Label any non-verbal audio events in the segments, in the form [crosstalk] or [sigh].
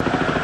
you.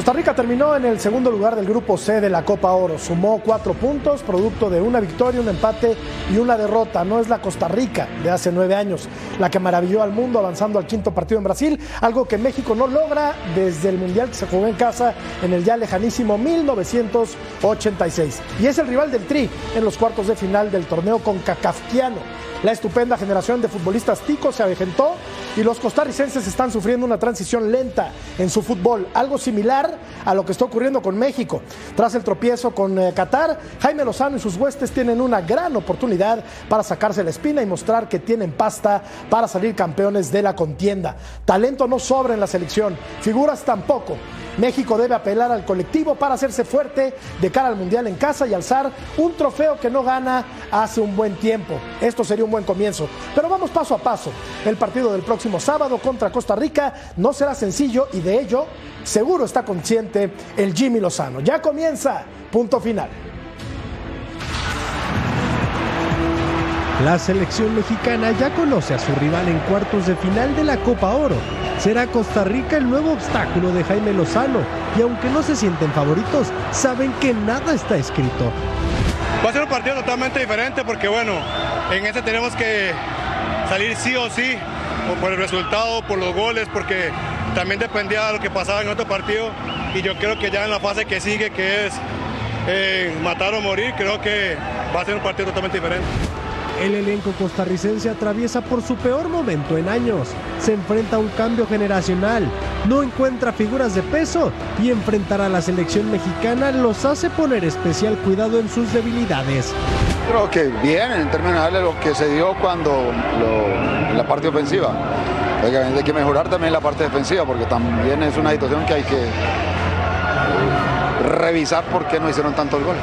Costa Rica terminó en el segundo lugar del grupo C de la Copa Oro. Sumó cuatro puntos, producto de una victoria, un empate y una derrota. No es la Costa Rica de hace nueve años la que maravilló al mundo avanzando al quinto partido en Brasil, algo que México no logra desde el Mundial que se jugó en casa en el ya lejanísimo 1986. Y es el rival del Tri en los cuartos de final del torneo con Cacafquiano. La estupenda generación de futbolistas ticos se avejentó y los costarricenses están sufriendo una transición lenta en su fútbol, algo similar a lo que está ocurriendo con México. Tras el tropiezo con eh, Qatar, Jaime Lozano y sus huestes tienen una gran oportunidad para sacarse la espina y mostrar que tienen pasta para salir campeones de la contienda. Talento no sobra en la selección, figuras tampoco. México debe apelar al colectivo para hacerse fuerte de cara al Mundial en casa y alzar un trofeo que no gana hace un buen tiempo. Esto sería un buen comienzo. Pero vamos paso a paso. El partido del próximo sábado contra Costa Rica no será sencillo y de ello seguro está consciente el Jimmy Lozano. Ya comienza. Punto final. La selección mexicana ya conoce a su rival en cuartos de final de la Copa Oro. Será Costa Rica el nuevo obstáculo de Jaime Lozano y aunque no se sienten favoritos, saben que nada está escrito. Va a ser un partido totalmente diferente porque bueno, en este tenemos que salir sí o sí por el resultado, por los goles, porque también dependía de lo que pasaba en otro partido y yo creo que ya en la fase que sigue, que es eh, matar o morir, creo que va a ser un partido totalmente diferente. El elenco costarricense atraviesa por su peor momento en años. Se enfrenta a un cambio generacional, no encuentra figuras de peso y enfrentar a la selección mexicana los hace poner especial cuidado en sus debilidades. Creo que bien en términos de lo que se dio cuando la parte ofensiva. Obviamente hay que mejorar también la parte defensiva porque también es una situación que hay que revisar por qué no hicieron tantos goles.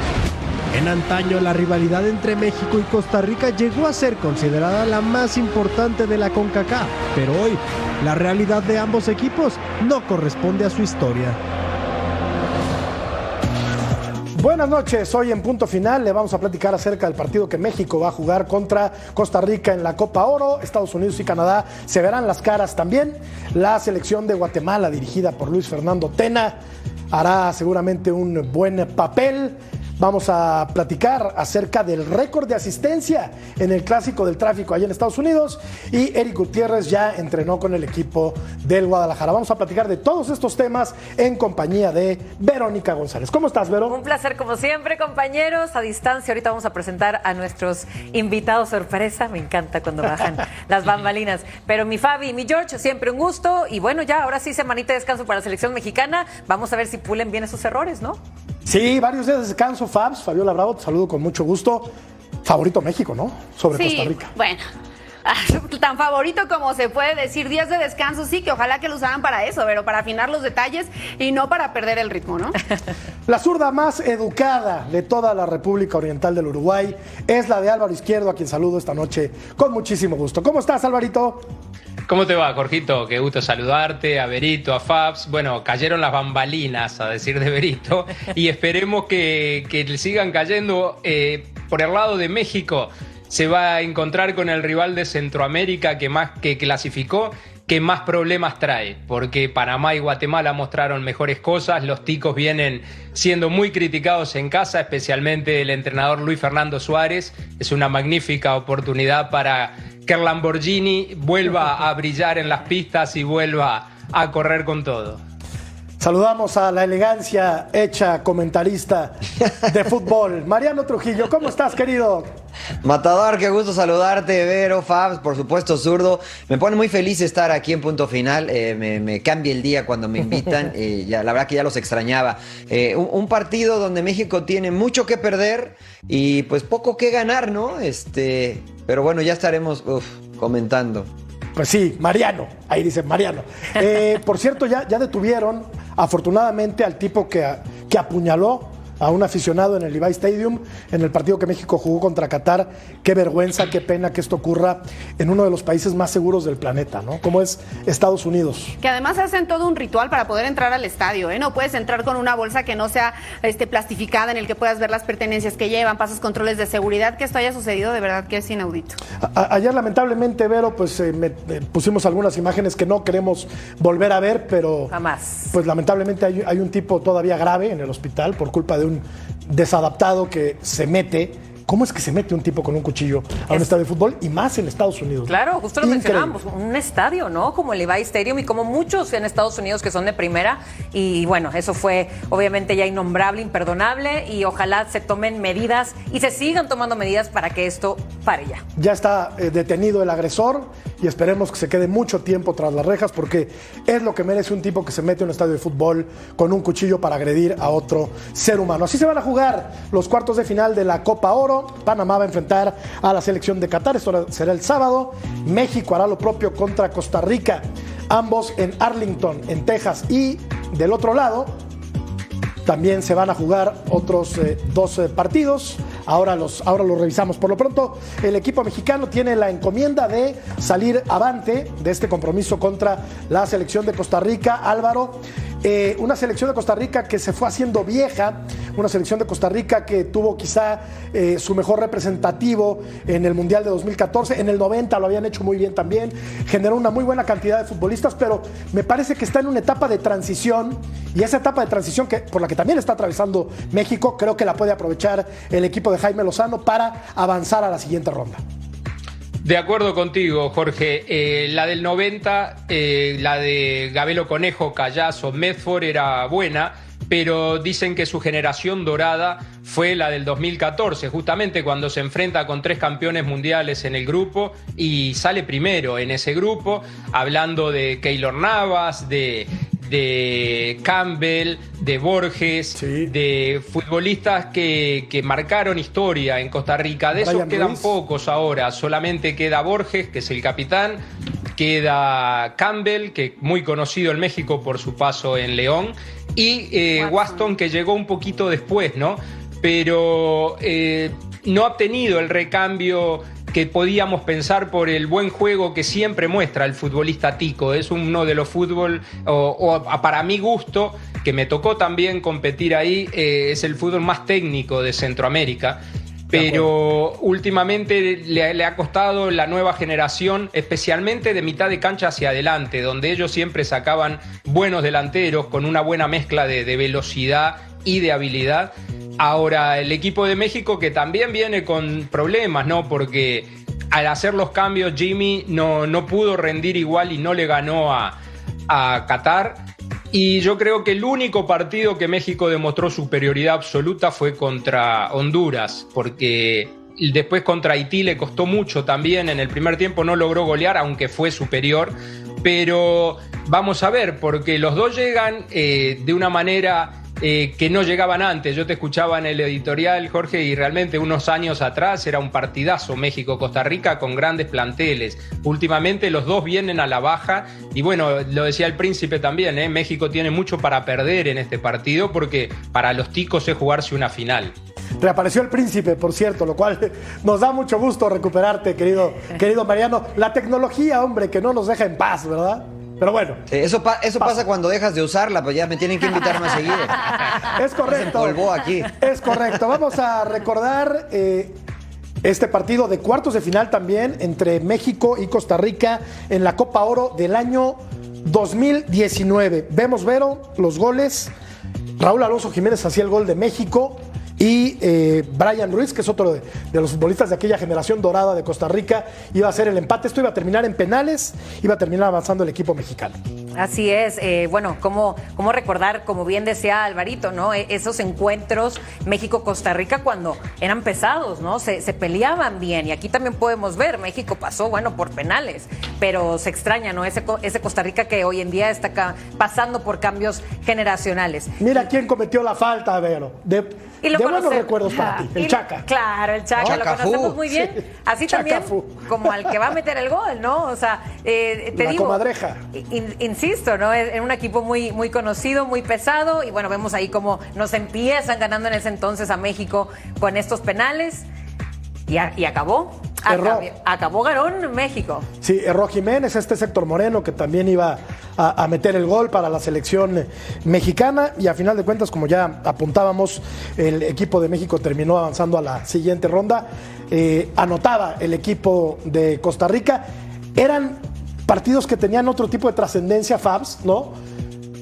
En antaño, la rivalidad entre México y Costa Rica llegó a ser considerada la más importante de la CONCACAF, pero hoy la realidad de ambos equipos no corresponde a su historia. Buenas noches, hoy en punto final le vamos a platicar acerca del partido que México va a jugar contra Costa Rica en la Copa Oro. Estados Unidos y Canadá se verán las caras también. La selección de Guatemala, dirigida por Luis Fernando Tena, hará seguramente un buen papel. Vamos a platicar acerca del récord de asistencia en el clásico del tráfico allá en Estados Unidos y Eric Gutiérrez ya entrenó con el equipo del Guadalajara. Vamos a platicar de todos estos temas en compañía de Verónica González. ¿Cómo estás, Vero? Un placer como siempre, compañeros, a distancia. Ahorita vamos a presentar a nuestros invitados sorpresa. Me encanta cuando bajan [laughs] las bambalinas. Pero mi Fabi, mi George, siempre un gusto. Y bueno, ya ahora sí semanita de descanso para la selección mexicana. Vamos a ver si pulen bien esos errores, ¿no? Sí, varios días de descanso, Fabs. Fabiola Bravo, te saludo con mucho gusto. Favorito México, ¿no? Sobre Sí, Costa Rica. Bueno, [laughs] tan favorito como se puede decir. Días de descanso, sí, que ojalá que lo usaran para eso, pero para afinar los detalles y no para perder el ritmo, ¿no? [laughs] La zurda más educada de toda la República Oriental del Uruguay es la de Álvaro Izquierdo, a quien saludo esta noche con muchísimo gusto. ¿Cómo estás, Alvarito? ¿Cómo te va, Jorgito? Qué gusto saludarte, a Berito, a Fabs. Bueno, cayeron las bambalinas, a decir de Berito, y esperemos que, que sigan cayendo eh, por el lado de México. Se va a encontrar con el rival de Centroamérica que más que clasificó, que más problemas trae, porque Panamá y Guatemala mostraron mejores cosas, los ticos vienen siendo muy criticados en casa, especialmente el entrenador Luis Fernando Suárez. Es una magnífica oportunidad para que Lamborghini vuelva a brillar en las pistas y vuelva a correr con todo. Saludamos a la elegancia hecha comentarista de [laughs] fútbol. Mariano Trujillo, ¿cómo estás, querido? Matador, qué gusto saludarte, Vero, Fabs, por supuesto, zurdo. Me pone muy feliz estar aquí en punto final. Eh, me, cambia el día cuando me invitan. [laughs] Eh, ya, la verdad que ya los extrañaba. Eh, un, partido donde México tiene mucho que perder y pues poco que ganar, ¿no? Este, pero bueno, ya estaremos comentando. Pues sí, Mariano, ahí dice Mariano. por cierto, ya, ya detuvieron afortunadamente al tipo que, que apuñaló a un aficionado en el Levi Stadium en el partido que México jugó contra Qatar. Qué vergüenza, qué pena que esto ocurra en uno de los países más seguros del planeta, ¿no? Como es Estados Unidos. Que además hacen todo un ritual para poder entrar al estadio, ¿eh? No puedes entrar con una bolsa que no sea este, plastificada, en el que puedas ver las pertenencias que llevan, pasas controles de seguridad. Que esto haya sucedido, de verdad que es inaudito. ayer, lamentablemente, Vero, pues eh, pusimos algunas imágenes que no queremos volver a ver, pero. Jamás. Pues lamentablemente hay, hay un tipo todavía grave en el hospital por culpa de un desadaptado que se mete ¿Cómo es que se mete un tipo con un cuchillo a un estadio de fútbol y más en Estados Unidos? Claro, justo lo mencionábamos, un estadio, ¿no? Como el Levi Stadium y como muchos en Estados Unidos que son de primera. Y bueno, eso fue obviamente ya innombrable, imperdonable y ojalá se tomen medidas y se sigan tomando medidas para que esto pare ya. Ya está eh, detenido el agresor y esperemos que se quede mucho tiempo tras las rejas porque es lo que merece un tipo que se mete en un estadio de fútbol con un cuchillo para agredir a otro ser humano. Así se van a jugar los cuartos de final de la Copa Oro. Panamá va a enfrentar a la selección de Qatar, esto será el sábado. México hará lo propio contra Costa Rica, ambos en Arlington, en Texas. Y del otro lado, también se van a jugar otros eh, dos eh, partidos. Ahora los, ahora los revisamos. Por lo pronto, el equipo mexicano tiene la encomienda de salir avante de este compromiso contra la selección de Costa Rica. Álvaro, eh, una selección de Costa Rica que se fue haciendo vieja, una selección de Costa Rica que tuvo quizá eh, su mejor representativo en el Mundial de 2014, en el 90 lo habían hecho muy bien también, generó una muy buena cantidad de futbolistas, pero me parece que está en una etapa de transición y esa etapa de transición que, por la que también está atravesando México, creo que la puede aprovechar el equipo de Jaime Lozano para avanzar a la siguiente ronda. De acuerdo contigo, Jorge. Eh, la del 90, eh, la de Gabelo Conejo, Callazo, Medford era buena, pero dicen que su generación dorada fue la del 2014, justamente cuando se enfrenta con tres campeones mundiales en el grupo y sale primero en ese grupo, hablando de Keylor Navas, de de Campbell, de Borges, de futbolistas que, marcaron historia en Costa Rica. De esos quedan pocos ahora, solamente queda Borges, que es el capitán, queda Campbell, que es muy conocido en México por su paso en León, y eh, Waston, que llegó un poquito después, ¿no? Pero eh, no ha tenido el recambio que podíamos pensar por el buen juego que siempre muestra el futbolista tico. Es uno de los fútbol, o, para mi gusto, que me tocó también competir ahí, eh, es el fútbol más técnico de Centroamérica. Pero últimamente le, ha costado la nueva generación, especialmente de mitad de cancha hacia adelante, donde ellos siempre sacaban buenos delanteros con una buena mezcla de, de velocidad y de habilidad. Ahora, el equipo de México que también viene con problemas, ¿no? Porque al hacer los cambios Jimmy no, no pudo rendir igual y no le ganó a, a Qatar. Y yo creo que el único partido que México demostró superioridad absoluta fue contra Honduras, porque después contra Haití le costó mucho también, en el primer tiempo no logró golear, aunque fue superior, pero vamos a ver, porque los dos llegan eh, de una manera eh, que no llegaban antes. Yo te escuchaba en el editorial, Jorge, y realmente unos años atrás era un partidazo México-Costa Rica con grandes planteles. Últimamente los dos vienen a la baja y bueno, lo decía el príncipe también, ¿eh? México tiene mucho para perder en este partido porque para los ticos es jugarse una final. Reapareció el príncipe, por cierto, lo cual [laughs] nos da mucho gusto recuperarte, querido, querido Mariano. La tecnología, hombre, que no nos deja en paz, ¿verdad? Pero bueno. eso eso pasa. cuando dejas de usarla, pues ya me tienen que invitar más seguido. [laughs] Es correcto. aquí. Es correcto. Vamos a recordar eh, este partido de cuartos de final también entre México y Costa Rica en la Copa Oro del año 2019. Vemos, Vero, los goles. Raúl Alonso Jiménez hacía el gol de México. Y eh, Brian Ruiz, que es otro de, los futbolistas de aquella generación dorada de Costa Rica, iba a hacer el empate. Esto iba a terminar en penales, iba a terminar avanzando el equipo mexicano. Así es, eh, bueno, cómo, cómo recordar, como bien decía Alvarito, ¿no? E- esos encuentros México-Costa Rica cuando eran pesados, ¿no? Se, se peleaban bien y aquí también podemos ver, México pasó, bueno, por penales, pero se extraña, ¿no? Ese, co- ese Costa Rica que hoy en día está pasando por cambios generacionales. Mira quién cometió la falta, Vero. De, Y lo de buenos recuerdos para ti, Y el lo- Chaca. Claro, el Chaca, lo conocemos muy bien. Sí. Así Chaca también Fu. como al que va a meter el gol, ¿no? O sea, eh, te La digo. comadreja. in- insisto, ¿no? Es es un equipo muy, muy conocido, muy pesado. Y bueno, vemos ahí cómo nos empiezan ganando en ese entonces a México con estos penales. Y, a- y acabó. Erró. Acabó, Garón México. Sí, erró Jiménez, este Héctor Moreno que también iba a, a meter el gol para la selección mexicana y a final de cuentas, como ya apuntábamos, el equipo de México terminó avanzando a la siguiente ronda. Eh, anotaba el equipo de Costa Rica. Eran partidos que tenían otro tipo de trascendencia, Fabs, ¿no?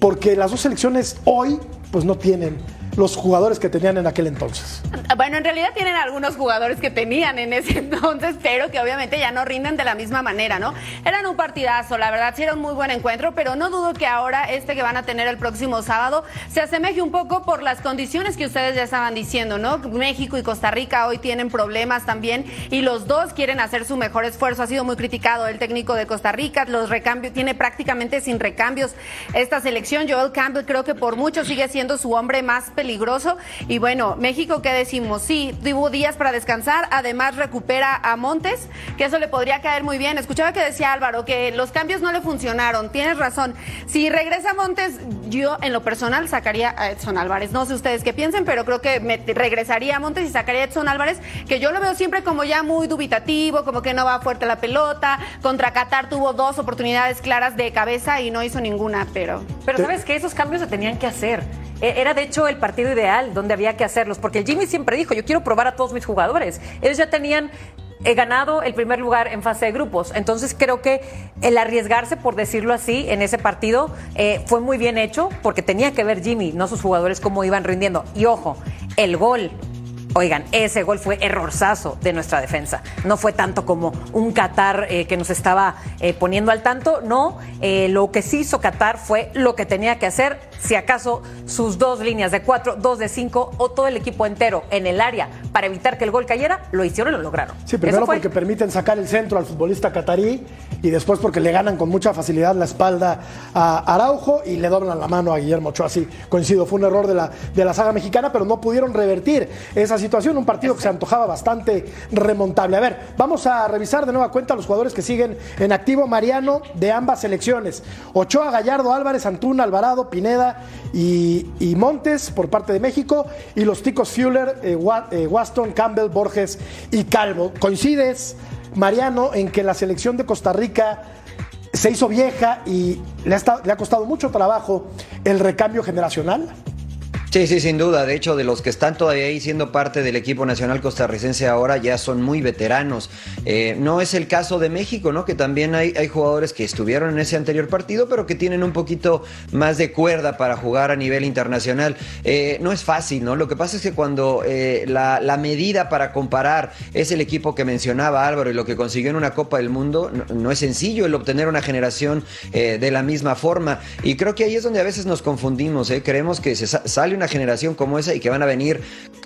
Porque las dos selecciones hoy pues no tienen los jugadores que tenían en aquel entonces. Bueno, en realidad tienen algunos jugadores que tenían en ese [laughs] entonces, pero que obviamente ya no rinden de la misma manera, ¿no? Eran un partidazo, la verdad, sí un muy buen encuentro, pero no dudo que ahora este que van a tener el próximo sábado se asemeje un poco por las condiciones que ustedes ya estaban diciendo, ¿no? México y Costa Rica hoy tienen problemas también y los dos quieren hacer su mejor esfuerzo. Ha sido muy criticado el técnico de Costa Rica, los recambios, tiene prácticamente sin recambios esta selección. Joel Campbell creo que por mucho sigue siendo su hombre más peligroso. Y bueno, México, ¿qué decimos? Sí, tuvo días para descansar, además recupera a Montes, que eso le podría caer muy bien. Escuchaba que decía Álvaro que los cambios no le funcionaron, tienes razón. Si regresa Montes, yo en lo personal sacaría a Edson Álvarez. No sé ustedes qué piensen, pero creo que me regresaría a Montes y sacaría a Edson Álvarez, que yo lo veo siempre como ya muy dubitativo, como que no va fuerte la pelota. Contra Qatar tuvo dos oportunidades claras de cabeza y no hizo ninguna, pero... Pero sabes que esos cambios se tenían que hacer. E- Era de hecho el partido ideal donde había que hacerlos, porque el Jimmy siempre dijo, yo quiero probar a todos mis jugadores. Ellos ya tenían eh, ganado el primer lugar en fase de grupos, entonces creo que el arriesgarse, por decirlo así, en ese partido eh, fue muy bien hecho, porque tenía que ver Jimmy, no sus jugadores, cómo iban rindiendo. Y ojo, el gol Oigan, ese gol fue errorzazo de nuestra defensa. No fue tanto como un Qatar eh, que nos estaba poniendo al tanto. No, lo que sí hizo Qatar fue lo que tenía que hacer. Si acaso sus dos líneas de cuatro, dos de cinco o todo el equipo entero en el área para evitar que el gol cayera, lo hicieron y lo lograron. Sí, primero fue. porque permiten sacar el centro al futbolista catarí y después porque le ganan con mucha facilidad la espalda a Araujo y le doblan la mano a Guillermo Ochoa. Sí, coincido, fue un error de la, de la saga mexicana, pero no pudieron revertir esa situación. Un partido que se antojaba bastante remontable. A ver, vamos a revisar de nueva cuenta los jugadores que siguen en activo. Mariano de ambas selecciones. Ochoa, Gallardo, Álvarez, Antuna, Alvarado, Pineda y, Montes por parte de México. Y los ticos Fuller, eh, eh, Waston, Campbell, Borges y Calvo. ¿Coincides, Mariano, en que la selección de Costa Rica se hizo vieja y le ha costado mucho trabajo el recambio generacional? Sí, sí, sin duda. De hecho, de los que están todavía ahí siendo parte del equipo nacional costarricense ahora ya son muy veteranos. Eh, no es el caso de México, ¿no? Que también hay, jugadores que estuvieron en ese anterior partido, pero que tienen un poquito más de cuerda para jugar a nivel internacional. Eh, no es fácil, ¿no? Lo que pasa es que cuando eh, la, medida para comparar es el equipo que mencionaba Álvaro y lo que consiguió en una Copa del Mundo, no, es sencillo el obtener una generación de la misma forma. Y creo que ahí es donde a veces nos confundimos, ¿eh? Creemos que se sa- sale una generación como esa y que van a venir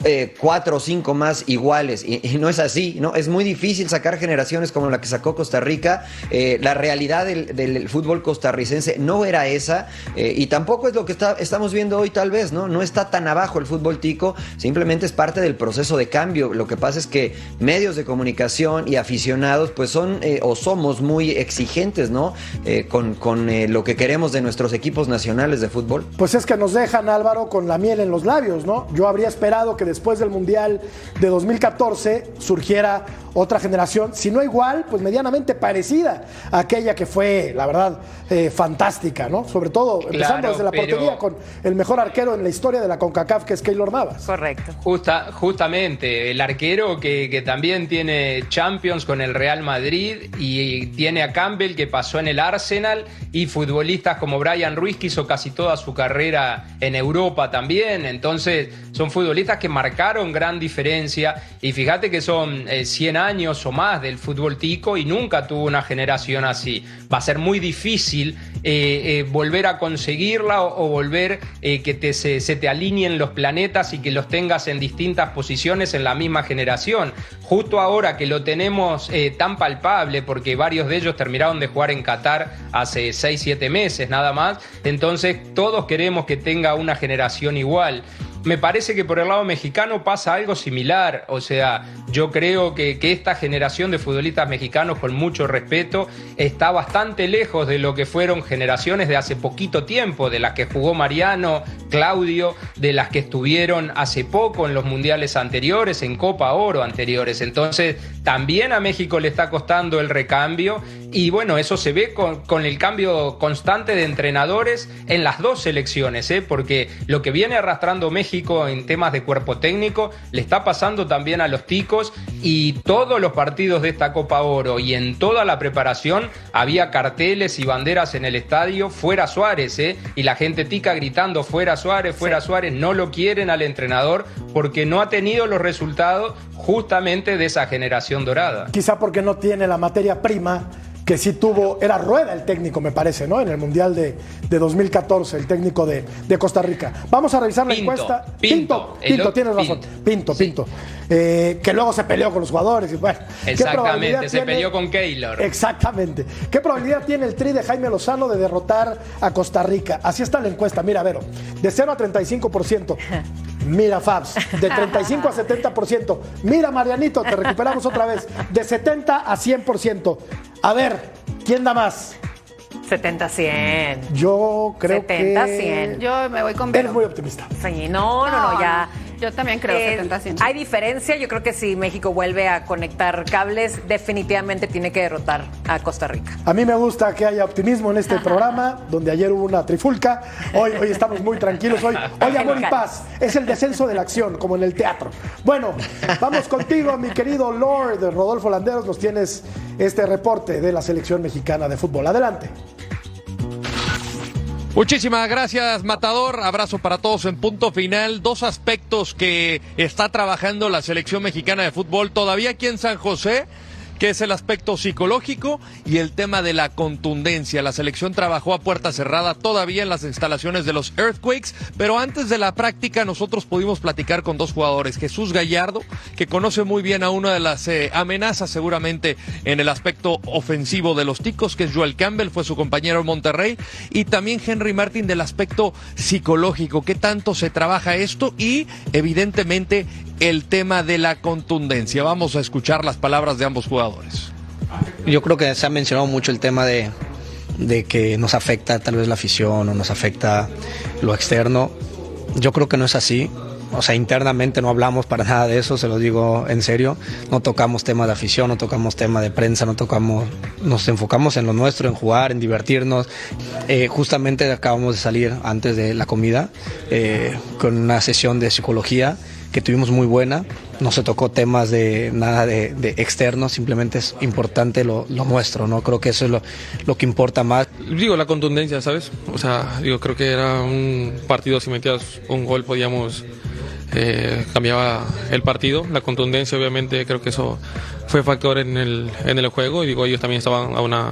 eh, cuatro o cinco más iguales. Y, no es así, ¿no? Es muy difícil sacar generaciones como la que sacó Costa Rica. Eh, la realidad del, fútbol costarricense no era esa eh, y tampoco es lo que está- estamos viendo hoy tal vez, ¿no? No está tan abajo el fútbol tico, simplemente es parte del proceso de cambio. Lo que pasa es que medios de comunicación y aficionados pues son o somos muy exigentes, ¿no? Con con, lo que queremos de nuestros equipos nacionales de fútbol. Pues es que nos dejan, Álvaro, con la miel en los labios, ¿no? Yo habría esperado que después del Mundial de 2014 surgiera otra generación, si no igual, pues medianamente parecida a aquella que fue, la verdad, eh, fantástica, ¿no? Sobre todo, empezando Claro, desde la pero- portería con el mejor arquero en la historia de la CONCACAF, que es Keylor Navas. Correcto. Justa, justamente, el arquero que, que también tiene Champions con el Real Madrid y tiene a Campbell que pasó en el Arsenal y futbolistas como Brian Ruiz que hizo casi toda su carrera en Europa también. Entonces, son futbolistas que marcaron gran diferencia. Y fíjate que son 100 eh, años o más del fútbol tico y nunca tuvo una generación así. Va a ser muy difícil eh, eh, volver a conseguirla o, volver que te, se, se, te alineen los planetas y que los tengas en distintas posiciones en la misma generación. Justo ahora que lo tenemos tan palpable, porque varios de ellos terminaron de jugar en Qatar hace 6, 7 meses nada más, entonces todos queremos que tenga una generación igual me parece que por el lado mexicano pasa algo similar. O sea, yo creo que, esta generación de futbolistas mexicanos, con mucho respeto, está bastante lejos de lo que fueron generaciones de hace poquito tiempo, de las que jugó Mariano, Claudio, de las que estuvieron hace poco en los mundiales anteriores, en Copa Oro anteriores. Entonces, también a México le está costando el recambio y bueno, eso se ve con, el cambio constante de entrenadores en las dos selecciones, ¿eh? porque lo que viene arrastrando México en temas de cuerpo técnico le está pasando también a los ticos y todos los partidos de esta Copa Oro y en toda la preparación había carteles y banderas en el estadio fuera Suárez, ¿eh? y la gente tica gritando fuera Suárez, fuera Suárez, no lo quieren al entrenador porque no ha tenido los resultados justamente de esa generación dorada. Quizá porque no tiene la materia prima que sí tuvo, era Rueda el técnico, me parece, ¿no? En el Mundial de, 2014, el técnico de, Costa Rica. Vamos a revisar la encuesta. Pinto, Pinto, tienes razón. Pinto, Pinto. Eh, que luego se peleó con los jugadores. Y bueno, Exactamente, se peleó con Keylor. Exactamente. ¿Qué probabilidad tiene el tri de Jaime Lozano de derrotar a Costa Rica? Así está la encuesta. Mira, Vero, de 0 a 35%. [laughs] Mira, Fabs, de [laughs] 35 a 70%. Mira, Marianito, te recuperamos otra vez. De 70 a 100%. A ver, ¿quién da más? 70-100. Yo creo que. 70-100. Yo me voy con Vero. Eres muy optimista. Sí, no, no, no, ya. Yo también creo eh, 70-100. Hay diferencia. Yo creo que si México vuelve a conectar cables, definitivamente tiene que derrotar a Costa Rica. A mí me gusta que haya optimismo en este programa, donde ayer hubo una trifulca. Hoy, hoy estamos muy tranquilos. Hoy, hoy amor y paz. Es el descenso de la acción, como en el teatro. Bueno, vamos contigo, mi querido Lord Rodolfo Landeros. Nos tienes este reporte de la selección mexicana de fútbol. Adelante. Muchísimas gracias, Matador. Abrazo para todos en punto final. Dos aspectos que está trabajando la selección mexicana de fútbol todavía aquí en San José que es el aspecto psicológico y el tema de la contundencia. La selección trabajó a puerta cerrada todavía en las instalaciones de los Earthquakes, pero antes de la práctica nosotros pudimos platicar con dos jugadores. Jesús Gallardo, que conoce muy bien a una de las eh, amenazas seguramente en el aspecto ofensivo de los ticos, que es Joel Campbell, fue su compañero en Monterrey, y también Henry Martin del aspecto psicológico, qué tanto se trabaja esto y evidentemente el tema de la contundencia. Vamos a escuchar las palabras de ambos jugadores. Yo creo que se ha mencionado mucho el tema de, que nos afecta tal vez la afición o nos afecta lo externo. Yo creo que no es así. O sea, internamente no hablamos para [laughs] nada de eso, se lo digo en serio. No tocamos temas de afición, no tocamos tema de prensa, no tocamos, nos enfocamos en lo nuestro, en jugar, en divertirnos. Eh, justamente acabamos de salir antes de la comida eh, con una sesión de psicología que tuvimos muy buena. No se tocó temas de nada de, de externo, simplemente es importante lo, lo, nuestro, ¿no? Creo que eso es lo, lo, que importa más. Digo, la contundencia, ¿sabes? O sea, digo, creo que era un partido, si metías un gol podíamos... Eh, cambiaba el partido, la contundencia obviamente creo que eso fue factor en el, en el juego y digo ellos también estaban a una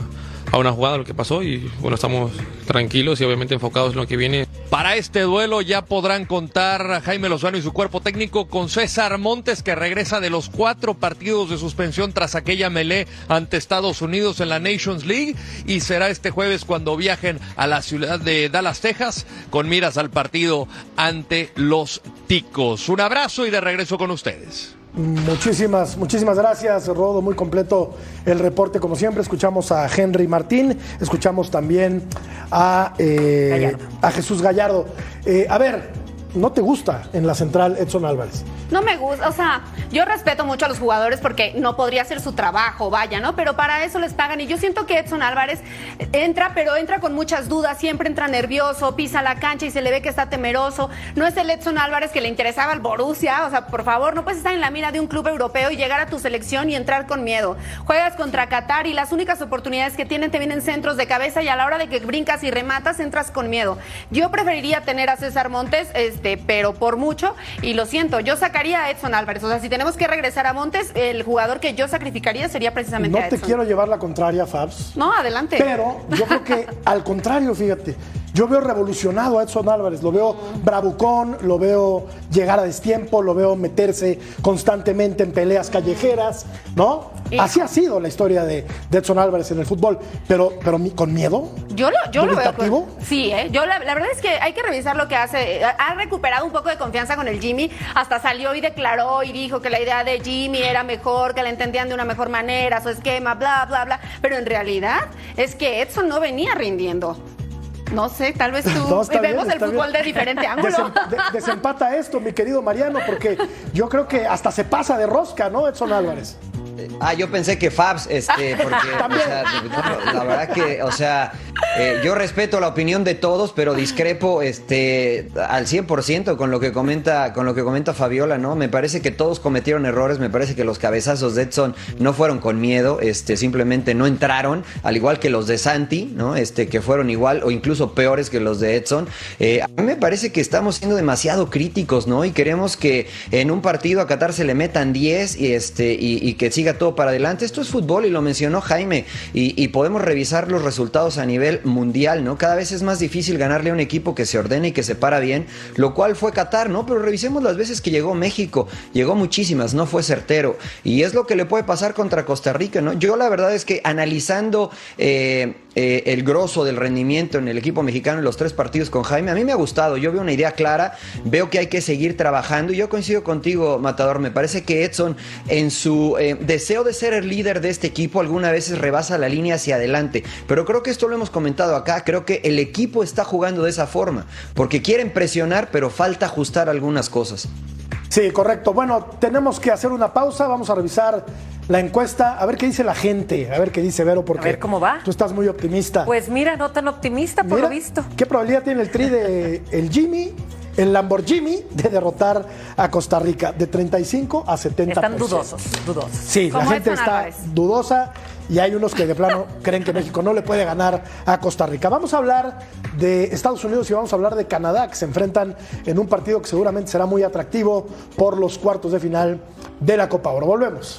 a una jugada lo que pasó y bueno, estamos tranquilos y obviamente enfocados en lo que viene. Para este duelo ya podrán contar Jaime Lozano y su cuerpo técnico con César Montes que regresa de los cuatro partidos de suspensión tras aquella melee ante Estados Unidos en la Nations League y será este jueves cuando viajen a la ciudad de Dallas, Texas con miras al partido ante los Ticos. Un abrazo y de regreso con ustedes. Muchísimas, muchísimas gracias, Rodo. Muy completo el reporte, como siempre. Escuchamos a Henry Martín, escuchamos también a, eh, a Jesús Gallardo. Eh, a ver, ¿no te gusta en la central Edson Álvarez? No me gusta, o sea, yo respeto mucho a los jugadores porque no podría hacer su trabajo, vaya, ¿no? Pero para eso les pagan y yo siento que Edson Álvarez entra, pero entra con muchas dudas, siempre entra nervioso, pisa la cancha y se le ve que está temeroso. No es el Edson Álvarez que le interesaba al Borussia, o sea, por favor, no puedes estar en la mira de un club europeo y llegar a tu selección y entrar con miedo. Juegas contra Qatar y las únicas oportunidades que tienen te vienen centros de cabeza y a la hora de que brincas y rematas entras con miedo. Yo preferiría tener a César Montes, este, pero por mucho. Y lo siento, yo sacaría a Edson Álvarez. O sea, si tenemos que regresar a Montes, el jugador que yo sacrificaría sería precisamente No a te quiero llevar la contraria, Fabs. No, adelante. Pero yo creo que [laughs] al contrario, fíjate, yo veo revolucionado a Edson Álvarez, lo veo bravucón, lo veo llegar a destiempo, lo veo meterse constantemente en peleas callejeras, ¿no? Y- Así ha sido la historia de, de Edson Álvarez en el fútbol, pero, pero con miedo. Yo lo, yo lo veo. Con- sí, ¿eh? Yo la, la verdad es que hay que revisar lo que hace. Ha recuperado un poco de confianza con el Jimmy. Hasta salió y declaró y dijo que la idea de Jimmy era mejor, que la entendían de una mejor manera, su esquema, bla, bla, bla. Pero en realidad es que Edson no venía rindiendo. No sé, tal vez [laughs] tú No, está vemos bien, el fútbol bien. de diferente ángulo. Desem- de- desempata esto, mi querido Mariano, porque yo creo que hasta se pasa de rosca, ¿no, Edson Álvarez? Ah, yo pensé que Fabs, este, [laughs] porque, o sea, no, la verdad que, o sea, eh, yo respeto la opinión de todos, pero discrepo, este, al 100% con lo que comenta, con lo que comenta Fabiola, ¿no? Me parece que todos cometieron errores, me parece que los cabezazos de Edson no fueron con miedo, este, simplemente no entraron, al igual que los de Santi, ¿no? Este, que fueron igual o incluso peores que los de Edson. Eh, a mí me parece que estamos siendo demasiado críticos, ¿no? Y queremos que en un partido a Qatar se le metan 10 y, este, y, y que siga todo para adelante. Esto es fútbol y lo mencionó Jaime. Y, podemos revisar los resultados a nivel mundial, ¿no? Cada vez es más difícil ganarle a un equipo que se ordena y que se para bien, lo cual fue Qatar, ¿no? Pero revisemos las veces que llegó México. Llegó muchísimas, no fue certero. Y es lo que le puede pasar contra Costa Rica, ¿no? Yo la verdad es que analizando eh, eh, el grosso del rendimiento en el equipo mexicano en los tres partidos con Jaime, a mí me ha gustado. Yo veo una idea clara, veo que hay que seguir trabajando. Y yo coincido contigo, Matador. Me parece que Edson, en su eh, deseo de ser el líder de este equipo, algunas veces rebasa la línea hacia adelante. Pero creo que esto lo hemos comentado acá. Creo que el equipo está jugando de esa forma. Porque quieren presionar, pero falta ajustar algunas cosas. Sí, correcto. Bueno, tenemos que hacer una pausa. Vamos a revisar la encuesta, a ver qué dice la gente, a ver qué dice Vero, porque A ver cómo va. tú estás muy optimista. Pues mira, no tan optimista por Mira, lo visto. ¿Qué probabilidad tiene el tri de el Jimmy, el Lamborghini, de derrotar a Costa Rica? De 35 a 70%. Están dudosos, dudosos. Sí, la gente está dudosa y hay unos que de plano [laughs] creen que México no le puede ganar a Costa Rica. Vamos a hablar de Estados Unidos y vamos a hablar de Canadá, que se enfrentan en un partido que seguramente será muy atractivo por los cuartos de final de la Copa Oro. Volvemos.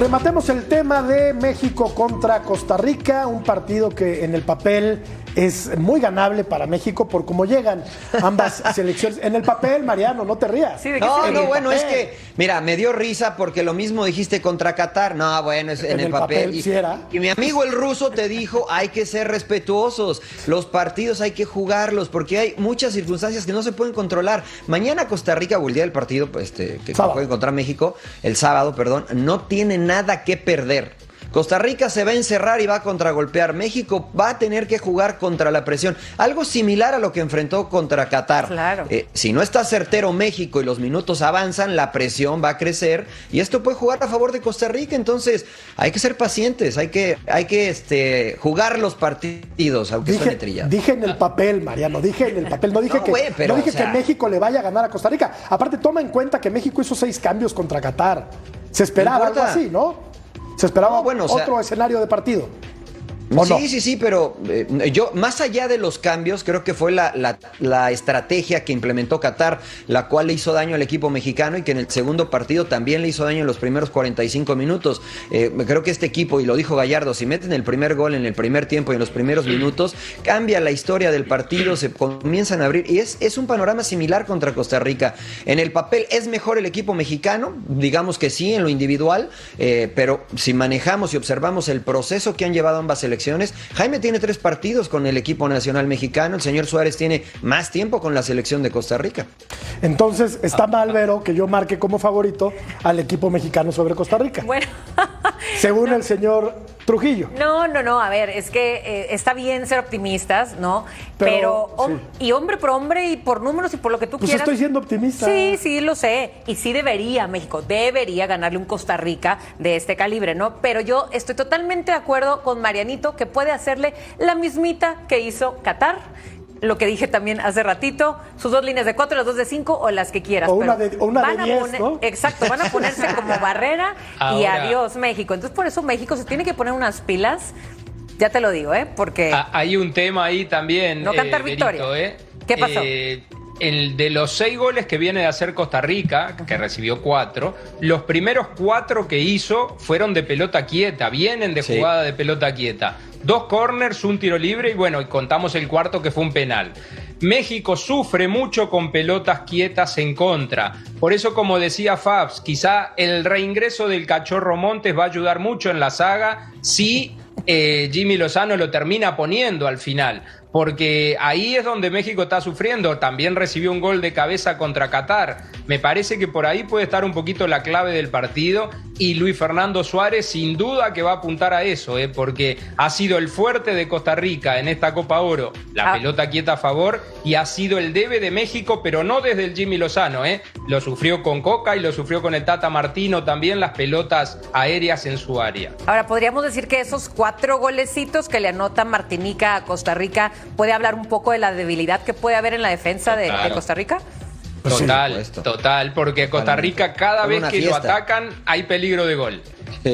Rematemos el tema de México contra Costa Rica, un partido que en el papel es muy ganable para México por cómo llegan [laughs] ambas selecciones. En el papel, Mariano, no te rías. No, no, bueno, es que, mira, me dio risa porque lo mismo dijiste contra Qatar. No, bueno, es en, el, papel. y, sí era. y mi amigo el ruso te dijo, hay que ser respetuosos. Los partidos hay que jugarlos porque hay muchas circunstancias que no se pueden controlar. Mañana Costa Rica o el día del partido, pues, este, que juegue contra México, el sábado, perdón, no tiene nada que perder. Costa Rica se va a encerrar y va a contragolpear. México va a tener que jugar contra la presión. Algo similar a lo que enfrentó contra Qatar. Claro. Eh, si no está certero México y los minutos avanzan, la presión va a crecer y esto puede jugar a favor de Costa Rica. Entonces, hay que ser pacientes, hay que, hay que este, jugar los partidos, aunque suene Dije, trillado. dije en el papel, Mariano, dije en el papel, no [laughs] dije, No, que, pero, no dije o sea- que México le vaya a ganar a Costa Rica. Aparte, toma en cuenta que México hizo seis cambios contra Qatar. Se esperaba algo así, ¿no? Se esperaba No, bueno, otro escenario de partido. ¿O Sí, sí, sí, pero eh, yo, más allá de los cambios, creo que fue la, la- estrategia que implementó Qatar, la cual le hizo daño al equipo mexicano y que en el segundo partido también le hizo daño en los primeros 45 minutos. Eh, creo que este equipo, y lo dijo Gallardo, si meten el primer gol en el primer tiempo y en los primeros minutos, cambia la historia del partido, se comienzan a abrir y es, es un panorama similar contra Costa Rica. En el papel es mejor el equipo mexicano, digamos que sí, en lo individual, eh, pero si manejamos y observamos el proceso que han llevado ambas selecciones, selecciones. Jaime tiene tres partidos con el equipo nacional mexicano, el señor Suárez tiene más tiempo con la selección de Costa Rica. Entonces, está mal, Vero, que yo marque como favorito al equipo mexicano sobre Costa Rica. Bueno. [laughs] Según el señor Trujillo. No, no, no, a ver, es que eh, está bien ser optimistas, ¿no? Pero, Pero, hom- sí. y hombre por hombre y por números y por lo que tú Pues quieras. estoy siendo optimista. Sí, sí, lo sé. Y sí debería México, debería ganarle un Costa Rica de este calibre, ¿no? Pero yo estoy totalmente de acuerdo con Marianito que puede hacerle la mismita que hizo Qatar. Lo que dije también hace ratito, sus dos líneas de cuatro, las dos de cinco o las que quieras. O una de- o una de van a diez, poner- ¿no? Exacto, van a ponerse [laughs] como barrera y adiós México. Entonces por eso México se tiene que poner unas pilas, ya te lo digo, ¿eh? Porque... Ah, Hay un tema ahí también. No cantar Berito, victoria. ¿eh? ¿Qué pasó? Eh, el de los seis goles que viene de hacer Costa Rica, que recibió cuatro, los primeros cuatro que hizo fueron de pelota quieta, vienen de Sí. jugada de pelota quieta. Dos corners, un tiro libre y bueno, y contamos el cuarto que fue un penal. México sufre mucho con pelotas quietas en contra. Por eso, como decía Fabs, quizá el reingreso del cachorro Montes va a ayudar mucho en la saga si eh, Jimmy Lozano lo termina poniendo al final. Porque ahí es donde México está sufriendo. También recibió un gol de cabeza contra Qatar. Me parece que por ahí puede estar un poquito la clave del partido. Y Luis Fernando Suárez sin duda que va a apuntar a eso, ¿eh? porque ha sido el fuerte de Costa Rica en esta Copa Oro. La Ah. pelota quieta a favor y ha sido el debe de México, pero no desde el Jimmy Lozano. ¿eh? Lo sufrió con Coca y lo sufrió con el Tata Martino también las pelotas aéreas en su área. Ahora, podríamos decir que esos cuatro golecitos que le anota Martinica a Costa Rica puede hablar un poco de la debilidad que puede haber en la defensa de, de. Costa Rica. Total, total, porque Costa Rica cada vez que lo atacan hay peligro de gol.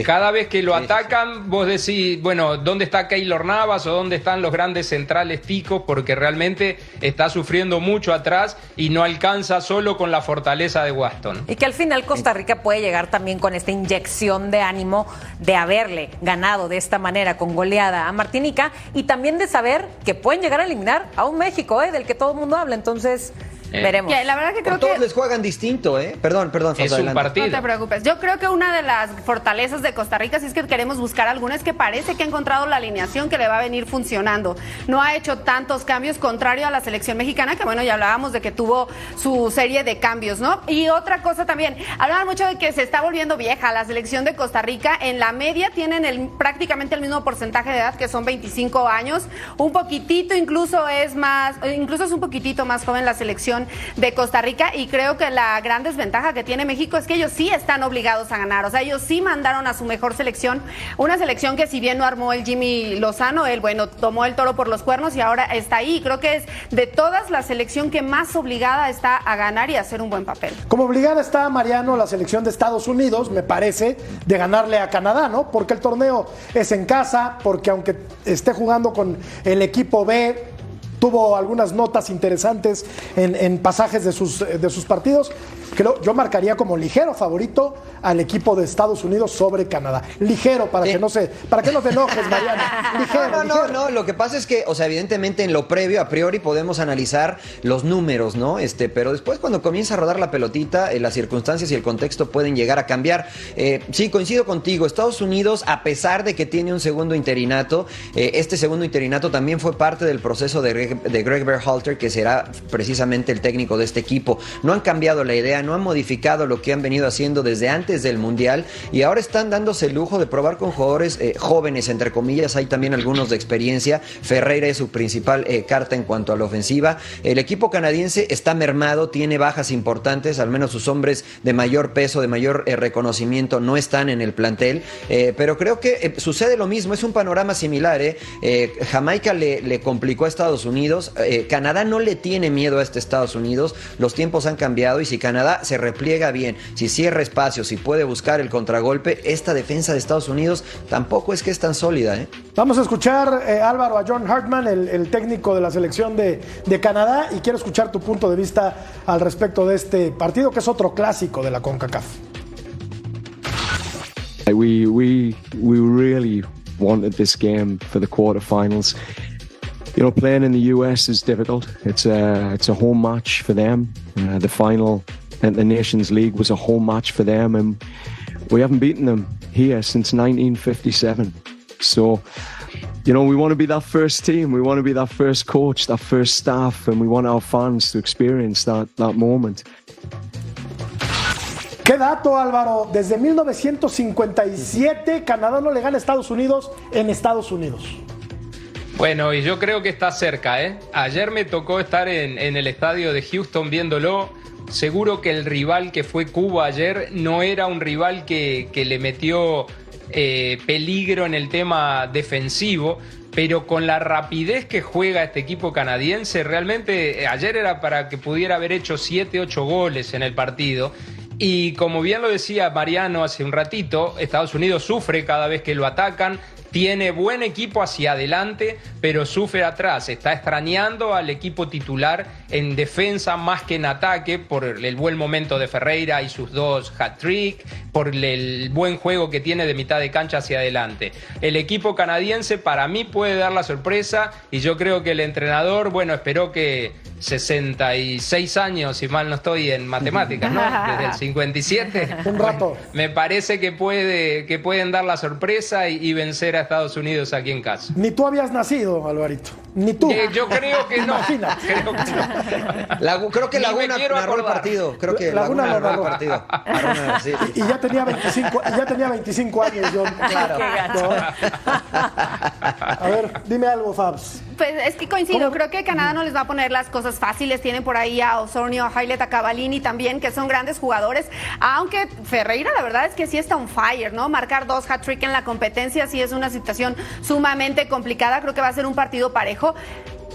Cada vez que lo atacan, vos decís, bueno, ¿dónde está Keylor Navas o dónde están los grandes centrales ticos? Porque realmente está sufriendo mucho atrás y no alcanza solo con la fortaleza de Waston. Y que al final Costa Rica puede llegar también con esta inyección de ánimo de haberle ganado de esta manera con goleada a Martinica y también de saber que pueden llegar a eliminar a un México, ¿eh? del que todo el mundo habla. Entonces, Eh. veremos. Que la verdad que creo Todos que les juegan distinto, ¿eh? Perdón, perdón, Es un partido. No te preocupes. Yo creo que una de las fortalezas de Costa Rica, si es que queremos buscar alguna, es que parece que ha encontrado la alineación que le va a venir funcionando. No ha hecho tantos cambios, contrario a la selección mexicana, que bueno, ya hablábamos de que tuvo su serie de cambios, ¿no? Y otra cosa también, hablaban mucho de que se está volviendo vieja la selección de Costa Rica. En la media tienen el, prácticamente el mismo porcentaje de edad, que son 25 años. Un poquitito incluso es más, incluso es un poquitito más joven la selección de Costa Rica y creo que la gran desventaja que tiene México es que ellos sí están obligados a ganar, o sea, ellos sí mandaron a su mejor selección, una selección que si bien no armó el Jimmy Lozano, él bueno, tomó el toro por los cuernos y ahora está ahí, creo que es de todas la selección que más obligada está a ganar y a hacer un buen papel. Como obligada está Mariano la selección de Estados Unidos, me parece, de ganarle a Canadá, ¿no? Porque el torneo es en casa, porque aunque esté jugando con el equipo B, tuvo algunas notas interesantes en, en pasajes de sus, de sus partidos. Creo, yo marcaría como ligero favorito al equipo de Estados Unidos sobre Canadá. Ligero, para que no se, para que no te enojes, Mariana. [laughs] Ligero, No, no, no, ligero. no, lo que pasa es que, o sea, evidentemente en lo previo, a priori, podemos analizar los números, ¿no? Este, pero después cuando comienza a rodar la pelotita, eh, las circunstancias y el contexto pueden llegar a cambiar. Eh, sí, coincido contigo, Estados Unidos, a pesar de que tiene un segundo interinato, eh, este segundo interinato también fue parte del proceso de Greg, de Greg Berhalter, que será precisamente el técnico de este equipo. No han cambiado la idea, no han modificado lo que han venido haciendo desde antes del Mundial y ahora están dándose el lujo de probar con jugadores eh, jóvenes, entre comillas, hay también algunos de experiencia. Ferreira es su principal eh, carta en cuanto a la ofensiva. El equipo canadiense está mermado, tiene bajas importantes, al menos sus hombres de mayor peso, de mayor eh, reconocimiento no están en el plantel, pero creo que sucede lo mismo, es un panorama similar. Jamaica le, le complicó a Estados Unidos, eh, Canadá no le tiene miedo a este Estados Unidos, los tiempos han cambiado y si Canadá se repliega bien, si cierra espacios, si puede buscar el contragolpe, esta defensa de Estados Unidos tampoco es que es tan sólida. ¿eh? Vamos a escuchar, eh, Álvaro, a John Hartman, el, el técnico de la selección de, de Canadá, y quiero escuchar tu punto de vista al respecto de este partido, que es otro clásico de la CONCACAF. We we we really wanted this game for the quarterfinals. You know, playing in the US is difficult. It's a it's a home match for them. Uh, the final at the Nations League was a home match for them, and we haven't beaten them here since 1957. So you know, we want to be that first team. We want to be that first coach, that first staff, and we want our fans to experience that, that moment. Qué dato, Álvaro. Desde 1957, Canadá no le gana a Estados Unidos en Estados Unidos. Bueno, y yo creo que está cerca, ¿eh? Ayer me tocó estar en, el estadio de Houston viéndolo. Seguro que el rival que fue Cuba ayer no era un rival que, que le metió eh, peligro en el tema defensivo, pero con la rapidez que juega este equipo canadiense, realmente eh, ayer era para que pudiera haber hecho 7, 8 goles en el partido. Y como bien lo decía Mariano hace un ratito, Estados Unidos sufre cada vez que lo atacan, tiene buen equipo hacia adelante, pero sufre atrás. Está extrañando al equipo titular en defensa más que en ataque por el buen momento de Ferreira y sus dos hat-trick, por el buen juego que tiene de mitad de cancha hacia adelante. El equipo canadiense para mí puede dar la sorpresa y yo creo que el entrenador, bueno, esperó que 66 años, si mal no estoy en matemáticas, ¿no? Desde el 57. Un rato. Me parece que, puede, que pueden dar la sorpresa y, y vencer a Estados Unidos aquí en casa. Ni tú habías nacido, Alvarito. Ni tú. Eh, yo creo que no. Imagínate. [laughs] Creo que no. Lagu- creo que Laguna narró el acordar. partido. Creo que Laguna Laguna, lo narró el partido. [laughs] Laguna, sí. Y ya tenía 25, y ya tenía 25 años, John. Claro. No. A ver, dime algo, Fabs. Pues es que coincido, creo que Canadá no les va a poner las cosas fáciles. Tienen por ahí a Osornio, a Hailet, a Cavallini también, que son grandes jugadores. Aunque Ferreira, la verdad es que sí está on fire, ¿no? Marcar dos hat-trick en la competencia sí es una situación sumamente complicada. Creo que va a ser un partido parejo.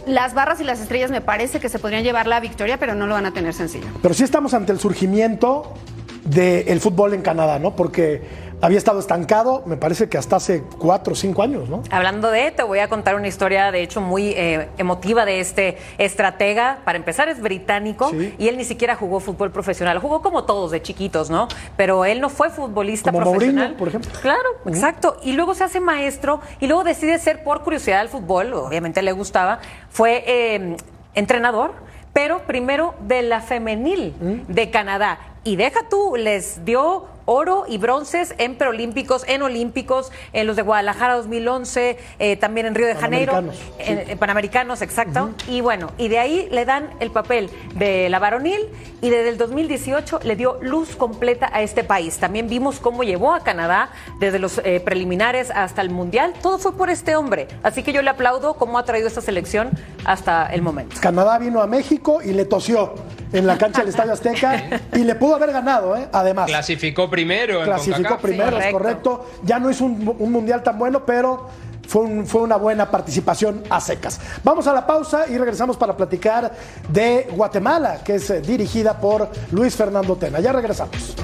Las barras y las estrellas me parece que se podrían llevar la victoria, pero no lo van a tener sencillo. Pero sí estamos ante el surgimiento del fútbol en Canadá, ¿no? Porque había estado estancado, me parece que hasta hace cuatro o cinco años, ¿no? Hablando de, te voy a contar una historia, de hecho, muy eh, emotiva de este estratega. Para empezar, es británico Sí. y él ni siquiera jugó fútbol profesional. Jugó como todos de chiquitos, ¿no? Pero él no fue futbolista Como profesional. Mourinho, por ejemplo. Claro, exacto. Y luego se hace maestro y luego decide ser por curiosidad al fútbol, obviamente le gustaba. Fue eh, entrenador, pero primero de la femenil de Canadá. Y deja tú, les dio oro y bronces en preolímpicos, en olímpicos, en los de Guadalajara 2011, eh, también en Río de Janeiro, Panamericanos, en, en Panamericanos, exacto. Y bueno, y de ahí le dan el papel de la varonil y desde el 2018 le dio luz completa a este país. También vimos cómo llevó a Canadá desde los eh, preliminares hasta el Mundial. Todo fue por este hombre. Así que yo le aplaudo cómo ha traído esta selección hasta el momento. Canadá vino a México y le tosió en la cancha del [laughs] Estadio Azteca y le pudo haber ganado, ¿eh? Además. Clasificó primero en Clasificó CONCACAF. primero, es correcto. Ya no es un, un mundial tan bueno, pero fue, un- fue una buena participación a secas. Vamos a la pausa y regresamos para platicar de Guatemala, que es eh, dirigida por Luis Fernando Tena. Ya regresamos.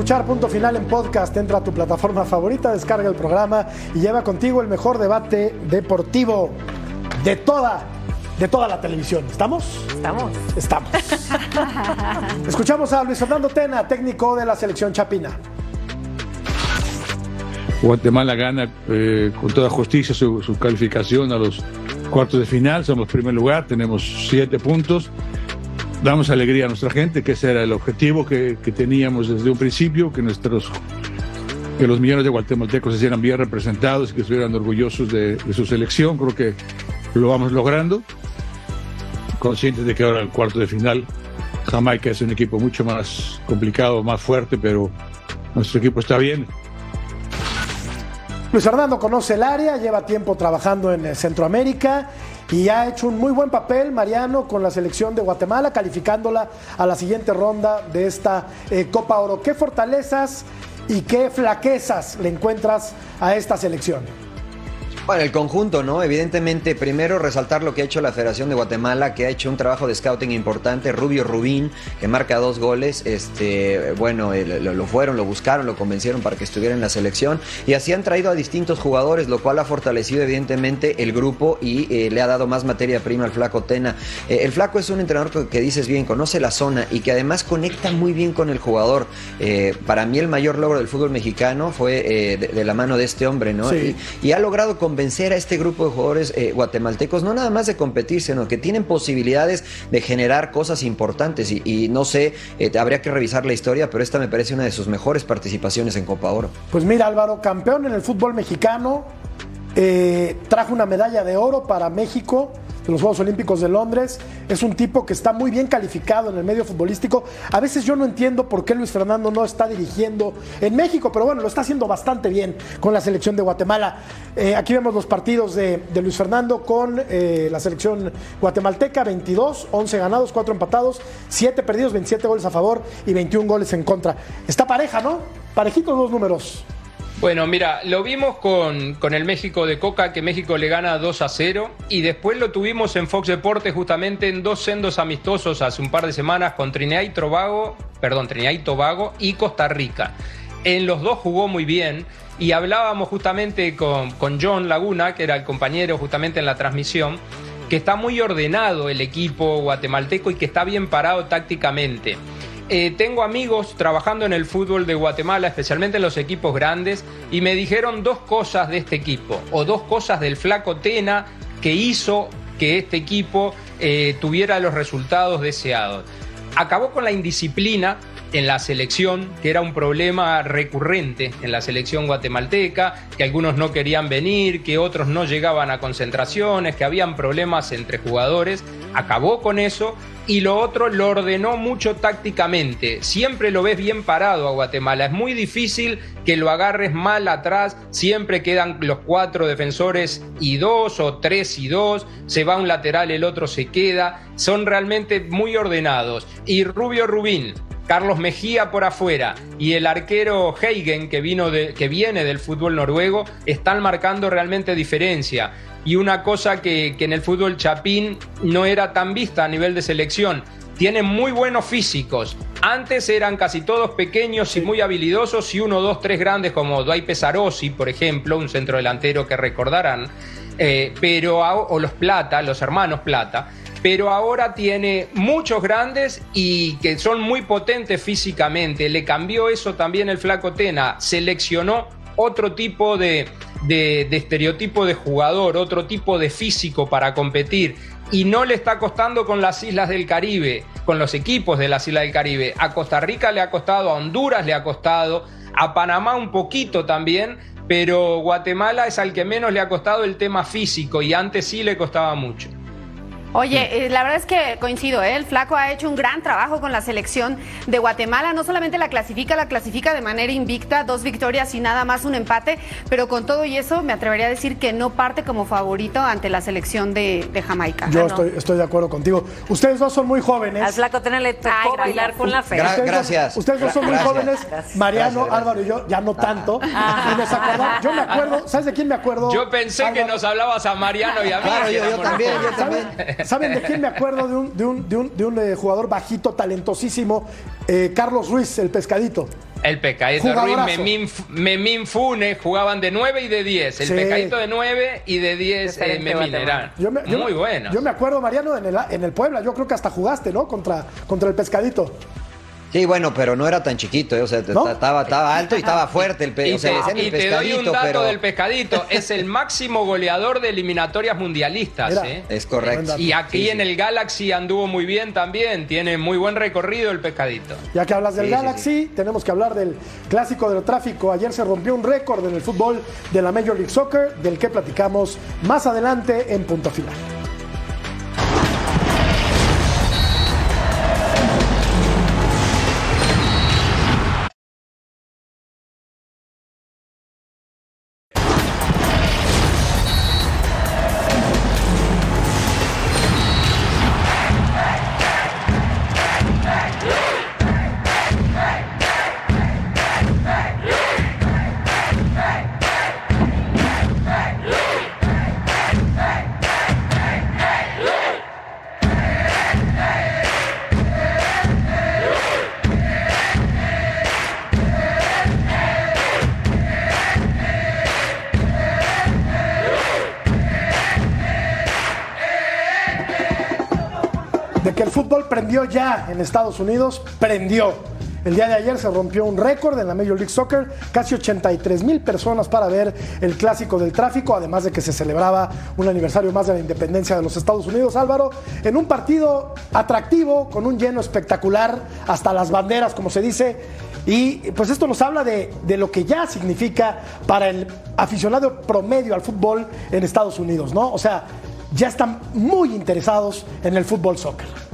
Escuchar Punto Final en podcast. Entra a tu plataforma favorita, descarga el programa y lleva contigo el mejor debate deportivo de toda, de toda la televisión. ¿Estamos? Estamos. Estamos. [laughs] Escuchamos a Luis Fernando Tena, técnico de la selección Chapina. Guatemala gana eh, con toda justicia su, su calificación a los cuartos de final. Somos primer lugar, tenemos siete puntos. Damos alegría a nuestra gente, que ese era el objetivo que, que teníamos desde un principio, que nuestros que los millones de guatemaltecos se hicieran bien representados y que estuvieran orgullosos de, de su selección. Creo que lo vamos logrando. Conscientes de que ahora el cuarto de final, Jamaica es un equipo mucho más complicado, más fuerte, pero nuestro equipo está bien. Luis Fernando conoce el área, lleva tiempo trabajando en eh, Centroamérica y ha hecho un muy buen papel, Mariano, con la selección de Guatemala, calificándola a la siguiente ronda de esta eh, Copa Oro. ¿Qué fortalezas y qué flaquezas le encuentras a esta selección? Bueno, el conjunto, ¿no? Evidentemente, primero resaltar lo que ha hecho la Federación de Guatemala, que ha hecho un trabajo de scouting importante. Rubio Rubín, que marca dos goles. Este, bueno, eh, lo, lo fueron, lo buscaron, lo convencieron para que estuviera en la selección. Y así han traído a distintos jugadores, lo cual ha fortalecido, evidentemente, el grupo y eh, le ha dado más materia prima al Flaco Tena. Eh, el Flaco es un entrenador que, que dices bien, conoce la zona y que además conecta muy bien con el jugador. Eh, para mí, el mayor logro del fútbol mexicano fue de, de la mano de este hombre, ¿no? Sí. Y, y ha logrado convencer a este grupo de jugadores eh, guatemaltecos, no nada más de competir, sino que tienen posibilidades de generar cosas importantes. Y, y no sé, eh, habría que revisar la historia, pero esta me parece una de sus mejores participaciones en Copa Oro. Pues mira, Álvaro, campeón en el fútbol mexicano, eh, trajo una medalla de oro para México en los Juegos Olímpicos de Londres. Es un tipo que está muy bien calificado en el medio futbolístico. A veces yo no entiendo por qué Luis Fernando no está dirigiendo en México, pero bueno, lo está haciendo bastante bien con la selección de Guatemala. Eh, aquí vemos los partidos de, de Luis Fernando con eh, la selección guatemalteca: 22, 11 ganados, 4 empatados, 7 perdidos, 27 goles a favor y 21 goles en contra. Está pareja, ¿no? Parejitos los números. Bueno, mira, lo vimos con, con el México de Coca, que México le gana 2 a 0, y después lo tuvimos en Fox Deportes justamente en dos sendos amistosos hace un par de semanas con Trinidad y Tobago, perdón, Trinidad y Tobago y Costa Rica. En los dos jugó muy bien y hablábamos justamente con, con John Laguna, que era el compañero justamente en la transmisión, que está muy ordenado el equipo guatemalteco y que está bien parado tácticamente. Eh, tengo amigos trabajando en el fútbol de Guatemala, especialmente en los equipos grandes, y me dijeron dos cosas de este equipo, o dos cosas del flaco Tena que hizo que este equipo eh, tuviera los resultados deseados. Acabó con la indisciplina en la selección, que era un problema recurrente en la selección guatemalteca, que algunos no querían venir, que otros no llegaban a concentraciones, que habían problemas entre jugadores. Acabó con eso y lo otro lo ordenó mucho tácticamente. Siempre lo ves bien parado a Guatemala. Es muy difícil que lo agarres mal atrás. Siempre quedan los cuatro defensores y dos o tres y dos. Se va un lateral, el otro se queda. Son realmente muy ordenados. Y Rubio Rubín, Carlos Mejía por afuera y el arquero Heigen, que, vino de, que viene del fútbol noruego, están marcando realmente diferencia. Y una cosa que, que en el fútbol chapín no era tan vista a nivel de selección. Tienen muy buenos físicos. Antes eran casi todos pequeños y muy habilidosos y uno, dos, tres grandes como Dwight Pesarosi, por ejemplo, un centro delantero que recordarán. Eh, pero, o los Plata, los hermanos Plata pero ahora tiene muchos grandes y que son muy potentes físicamente. Le cambió eso también el flaco Tena, seleccionó otro tipo de, de- de estereotipo de jugador, otro tipo de físico para competir. Y no le está costando con las islas del Caribe, con los equipos de las islas del Caribe. A Costa Rica le ha costado, a Honduras le ha costado, a Panamá un poquito también, pero Guatemala es al que menos le ha costado el tema físico y antes sí le costaba mucho. Oye, eh, la verdad es que coincido, ¿eh? el flaco ha hecho un gran trabajo con la selección de Guatemala, no solamente la clasifica, la clasifica de manera invicta, dos victorias y nada más un empate, pero con todo y eso me atrevería a decir que no parte como favorito ante la selección de, de Jamaica. Yo Ah, no. estoy, estoy de acuerdo contigo. Ustedes dos son muy jóvenes. Al flaco Tena le tocó Ay, bailar con la fe. Ustedes dos- Ustedes dos son muy Gracias. jóvenes. Gracias. Mariano, Gracias, gracias. Álvaro y yo ya no tanto. Y nos acordamos. Yo me acuerdo, ¿sabes de quién me acuerdo? Yo pensé que nos hablabas a Mariano y a mí. Claro, yo- yo también, yo jóvenes. ¿Saben, ¿Saben de quién me acuerdo? De un, de un, de un, de un, eh, jugador bajito, talentosísimo, eh, Carlos Ruiz, el pescadito. El Pecadito Ruiz. Memín, Memín Funes jugaban de 9 y de 10. El Sí. Pecadito de 9 y de 10 eh, Memín Guatemala. eran. Yo me- yo Muy bueno. Yo me acuerdo, Mariano, en el, en el Puebla. Yo creo que hasta jugaste, ¿no? Contra, contra el pescadito. Sí, bueno, pero no era tan chiquito, ¿eh? o sea, ¿No? estaba, estaba alto y estaba fuerte el, pe Y o sea, te, le decían el y te doy un dato pero del pescadito. [laughs] Es el máximo goleador de eliminatorias mundialistas. ¿eh? es correcto. Y aquí Sí, sí. en el Galaxy anduvo muy bien también. Tiene muy buen recorrido el pescadito. Ya que hablas del Sí, sí, Galaxy, tenemos que hablar del clásico del tráfico. Ayer se rompió un récord en el fútbol de la Major League Soccer, del que platicamos más adelante en punto final. Ya en Estados Unidos, prendió. El día de ayer se rompió un récord en la Major League Soccer, casi 83 mil personas para ver el clásico del tráfico, además de que se celebraba un aniversario más de la independencia de los Estados Unidos, Álvaro, en un partido atractivo, con un lleno espectacular, hasta las banderas, como se dice. Y pues esto nos habla de lo que ya significa para el aficionado promedio al fútbol en Estados Unidos, ¿no? O sea, ya están muy interesados en el fútbol soccer.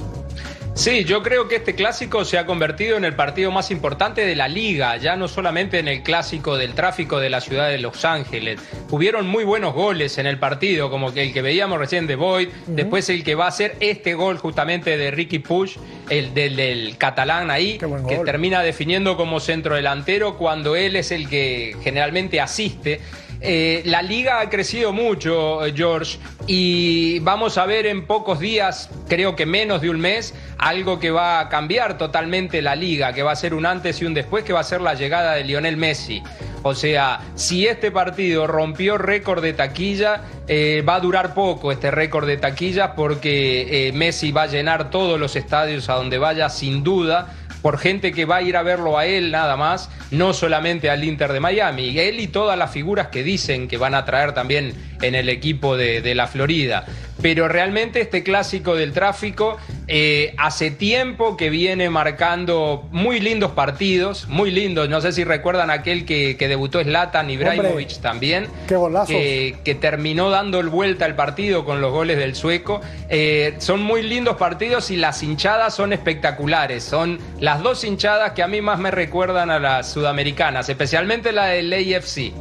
Sí, yo creo que este clásico se ha convertido en el partido más importante de la liga, ya no solamente en el clásico del tráfico de la ciudad de Los Ángeles. Hubieron muy buenos goles en el partido, como que el que veíamos recién de Boyd, después el que va a ser este gol justamente de Ricky Push, el del, del catalán ahí, que termina definiendo como centro delantero cuando él es el que generalmente asiste. Eh, la liga ha crecido mucho, eh, George, y vamos a ver en pocos días, creo que menos de un mes, algo que va a cambiar totalmente la liga, que va a ser un antes y un después, que va a ser la llegada de Lionel Messi. O sea, si este partido rompió récord de taquilla, eh, va a durar poco este récord de taquilla porque Messi va a llenar todos los estadios a donde vaya sin duda por gente que va a ir a verlo a él nada más, no solamente al Inter de Miami. Él y todas las figuras que dicen que van a traer también en el equipo de, de la Florida. Pero realmente este clásico del tráfico eh, hace tiempo que viene marcando muy lindos partidos, muy lindos. No sé si recuerdan aquel que, que debutó Zlatan Ibrahimovic también. Qué. Que, que terminó dando el vuelta al partido con los goles del sueco. Eh, son muy lindos partidos y las hinchadas son espectaculares. Son las dos hinchadas que a mí más me recuerdan a las sudamericanas, especialmente la del AFC.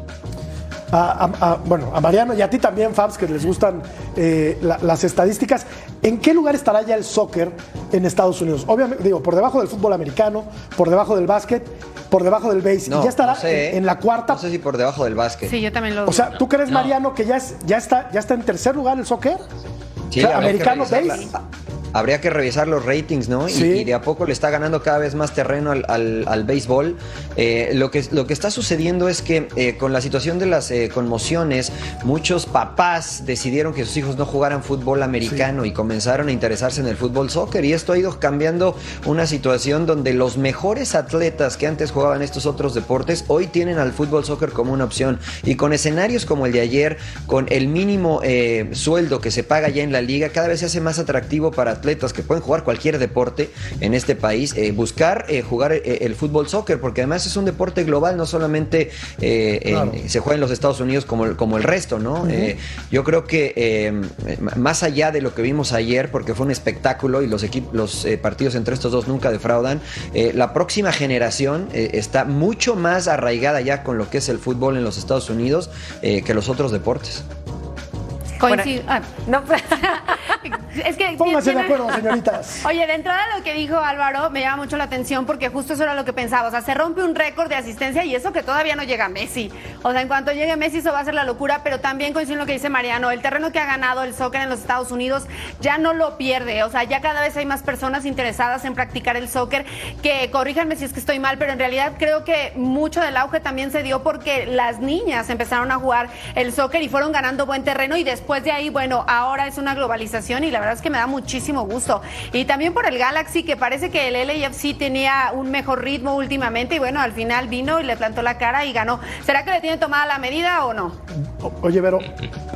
A, a- a- bueno, a Mariano y a ti también, Fabs, que les gustan eh, la- las estadísticas. ¿En qué lugar estará ya el soccer en Estados Unidos? Obviamente, digo, por debajo del fútbol americano, por debajo del básquet, por debajo del base. No, y ya estará no sé, en, en la cuarta. No sé si por debajo del básquet. Sí, yo también lo O sea, ¿tú crees, No. Mariano, que ya, es, ya, está, ya está en tercer lugar el soccer? Sí, O sea, americano base. Habría que revisar los ratings, ¿no? Y, Sí. y de a poco le está ganando cada vez más terreno al, al- al béisbol. Eh, lo, que, lo que está sucediendo es que eh, con la situación de las eh, conmociones, muchos papás decidieron que sus hijos no jugaran fútbol americano y comenzaron a interesarse en el fútbol soccer. Y esto ha ido cambiando una situación donde los mejores atletas que antes jugaban estos otros deportes hoy tienen al fútbol soccer como una opción. Y con escenarios como el de ayer, con el mínimo sueldo que se paga ya en la liga, cada vez se hace más atractivo para atletas que pueden jugar cualquier deporte en este país, eh, buscar eh, jugar eh, el fútbol soccer, porque además es un deporte global, no solamente en- se juega en los Estados Unidos como, el- como el resto, ¿no? Yo creo que más allá de lo que vimos ayer, porque fue un espectáculo y los, los partidos entre estos dos nunca defraudan, la próxima generación está mucho más arraigada ya con lo que es el fútbol en los Estados Unidos que los otros deportes. Coincido. ah, No, [laughs] es que Pónganse de acuerdo, señoritas. [laughs] Oye, de entrada lo que dijo Álvaro me llama mucho la atención porque justo eso era lo que pensaba. O sea, se rompe un récord de asistencia y eso que todavía no llega Messi. O sea, en cuanto llegue Messi eso va a ser la locura, pero también coincido en lo que dice Mariano. El terreno que ha ganado el soccer en los Estados Unidos ya no lo pierde. O sea, ya cada vez hay más personas interesadas en practicar el soccer. Que corríjanme si es que estoy mal, pero en realidad creo que mucho del auge también se dio porque las niñas empezaron a jugar el soccer y fueron ganando buen terreno y después de ahí, bueno, ahora es una globalización y la verdad es que me da muchísimo gusto. Y también por el Galaxy, que parece que el LAFC tenía un mejor ritmo últimamente y bueno, al final vino y le plantó la cara y ganó. ¿Será que le tiene tomada la medida o no? Oye, Vero,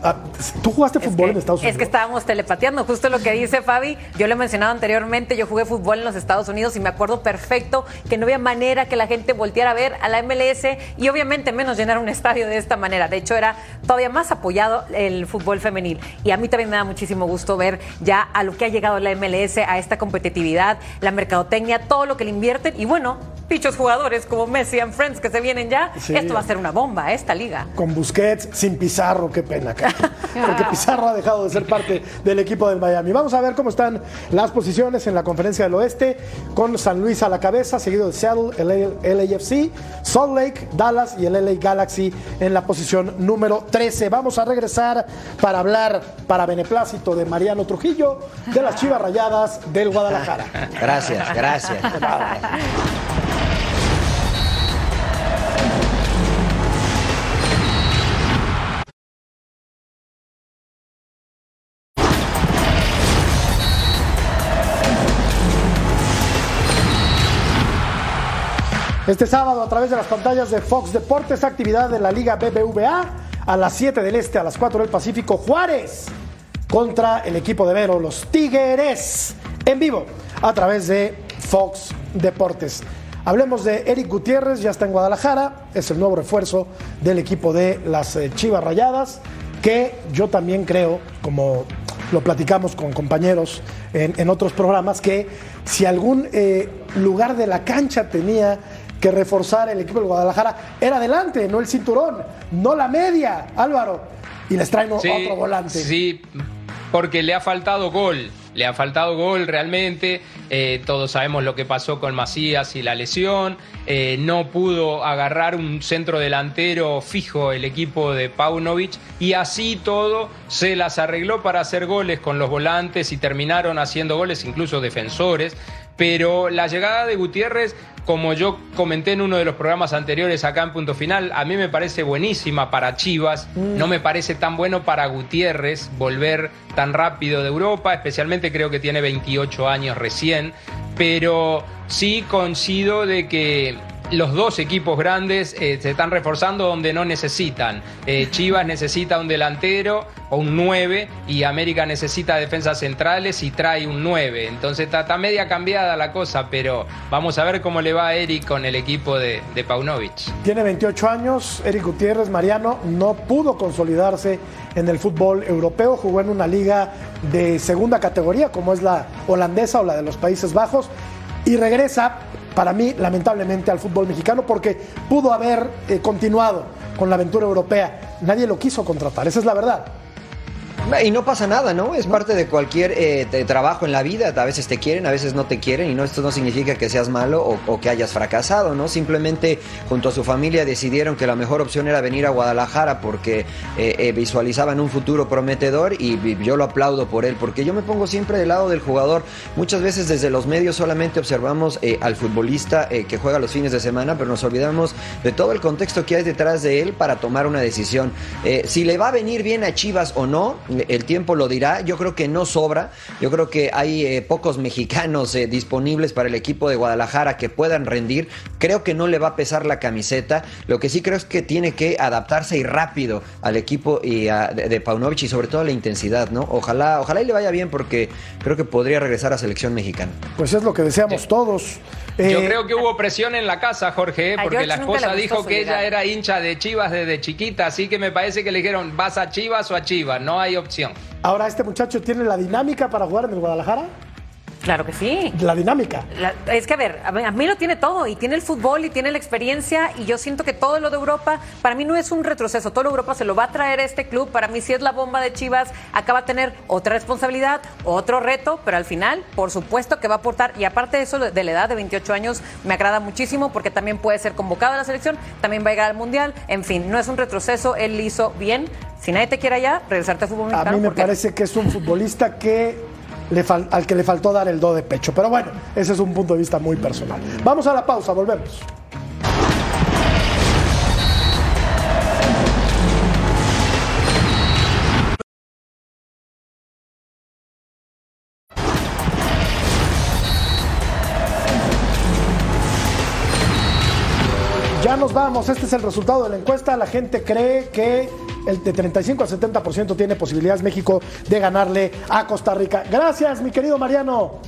ah, ¿tú jugaste fútbol en Estados Es Unidos? que estábamos telepateando, justo lo que dice Fabi. Yo lo he mencionado anteriormente, yo jugué fútbol en los Estados Unidos y me acuerdo perfecto que no había manera que la gente volteara a ver a la MLS y obviamente menos llenar un estadio de esta manera. De hecho, era todavía más apoyado el fútbol femenil. Y a mí también me da muchísimo gusto ver ya a lo que ha llegado la MLS, a esta competitividad, la mercadotecnia, todo lo que le invierten. Y bueno, pichos jugadores como Messi and Friends que se vienen ya. Sí. Esto va a ser una bomba, esta liga. Con Busquets, sin Pizarro, qué pena. [laughs] Porque Pizarro ha dejado de ser parte del equipo del Miami. Vamos a ver cómo están las posiciones en la conferencia del oeste, con San Luis a la cabeza, seguido de Seattle, el LAFC, Salt Lake, Dallas y el LA Galaxy en la posición número 13. Vamos a regresar para para hablar para beneplácito de Mariano Trujillo, de las Chivas Rayadas del Guadalajara. Gracias, gracias. Este sábado a través de las pantallas de Fox Deportes, actividad de la Liga BBVA a las 7 del Este, a las 4 del Pacífico, Juárez contra el equipo de Vero, los Tigres, en vivo a través de Fox Deportes. Hablemos de Eric Gutiérrez, ya está en Guadalajara, es el nuevo refuerzo del equipo de las eh, Chivas Rayadas, que yo también creo, como lo platicamos con compañeros en, otros programas, que si algún eh, lugar de la cancha tenía que reforzar el equipo de Guadalajara, era adelante, no el cinturón, no la media, Álvaro. Y les traen Sí, otro volante. Sí, porque le ha faltado gol. Le ha faltado gol realmente. Eh, todos sabemos lo que pasó con Macías y la lesión. Eh, no pudo agarrar un centro delantero fijo el equipo de Paunovic. Y así todo se las arregló para hacer goles con los volantes y terminaron haciendo goles incluso defensores. Pero la llegada de Gutiérrez, como yo comenté en uno de los programas anteriores acá en Punto Final, a mí me parece buenísima para Chivas. No me parece tan bueno para Gutiérrez volver tan rápido de Europa, especialmente creo que tiene 28 años recién. Pero sí coincido de que los dos equipos grandes eh, se están reforzando donde no necesitan. Eh, Chivas necesita un delantero o un 9 y América necesita defensas centrales y trae un 9. Entonces está, media cambiada la cosa, pero vamos a ver cómo le va a Eric con el equipo de, de Paunovic. Tiene 28 años, Eric Gutiérrez Mariano no pudo consolidarse en el fútbol europeo, jugó en una liga de segunda categoría como es la holandesa o la de los Países Bajos y regresa para mí lamentablemente al fútbol mexicano porque pudo haber eh, continuado con la aventura europea. Nadie lo quiso contratar, esa es la verdad. Y no pasa nada, ¿no? Es parte de cualquier eh, trabajo en la vida. A veces te quieren, a veces no te quieren. Y no, esto no significa que seas malo o, o que hayas fracasado, ¿no? Simplemente junto a su familia decidieron que la mejor opción era venir a Guadalajara porque eh, eh, visualizaban un futuro prometedor y vi- yo lo aplaudo por él. Porque yo me pongo siempre del lado del jugador. Muchas veces desde los medios solamente observamos eh, al futbolista eh, que juega los fines de semana, pero nos olvidamos de todo el contexto que hay detrás de él para tomar una decisión. Si le va a venir bien a Chivas o no, el tiempo lo dirá. Yo creo que no sobra. Yo creo que hay eh, pocos mexicanos eh, disponibles para el equipo de Guadalajara que puedan rendir. Creo que no le va a pesar la camiseta. Lo que sí creo es que tiene que adaptarse y rápido al equipo y a- de, de Paunovic y sobre todo a la intensidad, ¿no? Ojalá, ojalá y le vaya bien porque creo que podría regresar a selección mexicana. Pues es lo que deseamos todos. Yo Eh, creo que hubo presión en la casa, Jorge, ¿eh? Porque la esposa dijo que ella era hincha de Chivas desde chiquita, así que me parece que le dijeron, ¿vas a Chivas o a Chivas? No hay opción. Ahora, ¿este muchacho tiene la dinámica para jugar en el Guadalajara? Claro que sí. La dinámica. La- es que a ver, a mí, lo tiene todo y tiene el fútbol y tiene la experiencia y yo siento que todo lo de Europa para mí no es un retroceso, todo lo de Europa se lo va a traer a este club, para mí sí es la bomba de Chivas, acaba de tener otra responsabilidad, otro reto, pero al final por supuesto que va a aportar y aparte de eso de la edad de 28 años me agrada muchísimo porque también puede ser convocado a la selección, también va a llegar al Mundial, en fin, no es un retroceso, él hizo bien, si nadie te quiere allá, regresarte al fútbol A mí me porque- parece que es un futbolista que al que le faltó dar el do de pecho. Pero bueno, ese es un punto de vista muy personal. Vamos a la pausa, volvemos. Ya nos vamos, este es el resultado de la encuesta. La gente cree que el de 35 al 70% tiene posibilidades México de ganarle a Costa Rica. Gracias, mi querido Mariano.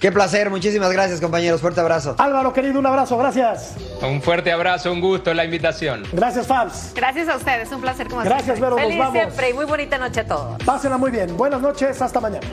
Qué placer, muchísimas gracias compañeros, fuerte abrazo. Álvaro, querido, un abrazo, gracias. Un fuerte abrazo, un gusto la invitación. Gracias, Fabs. Gracias a ustedes, un placer como Gracias, siempre. Vero, nos Feliz vamos. siempre y muy bonita noche a todos. Pásenla muy bien. Buenas noches, hasta mañana.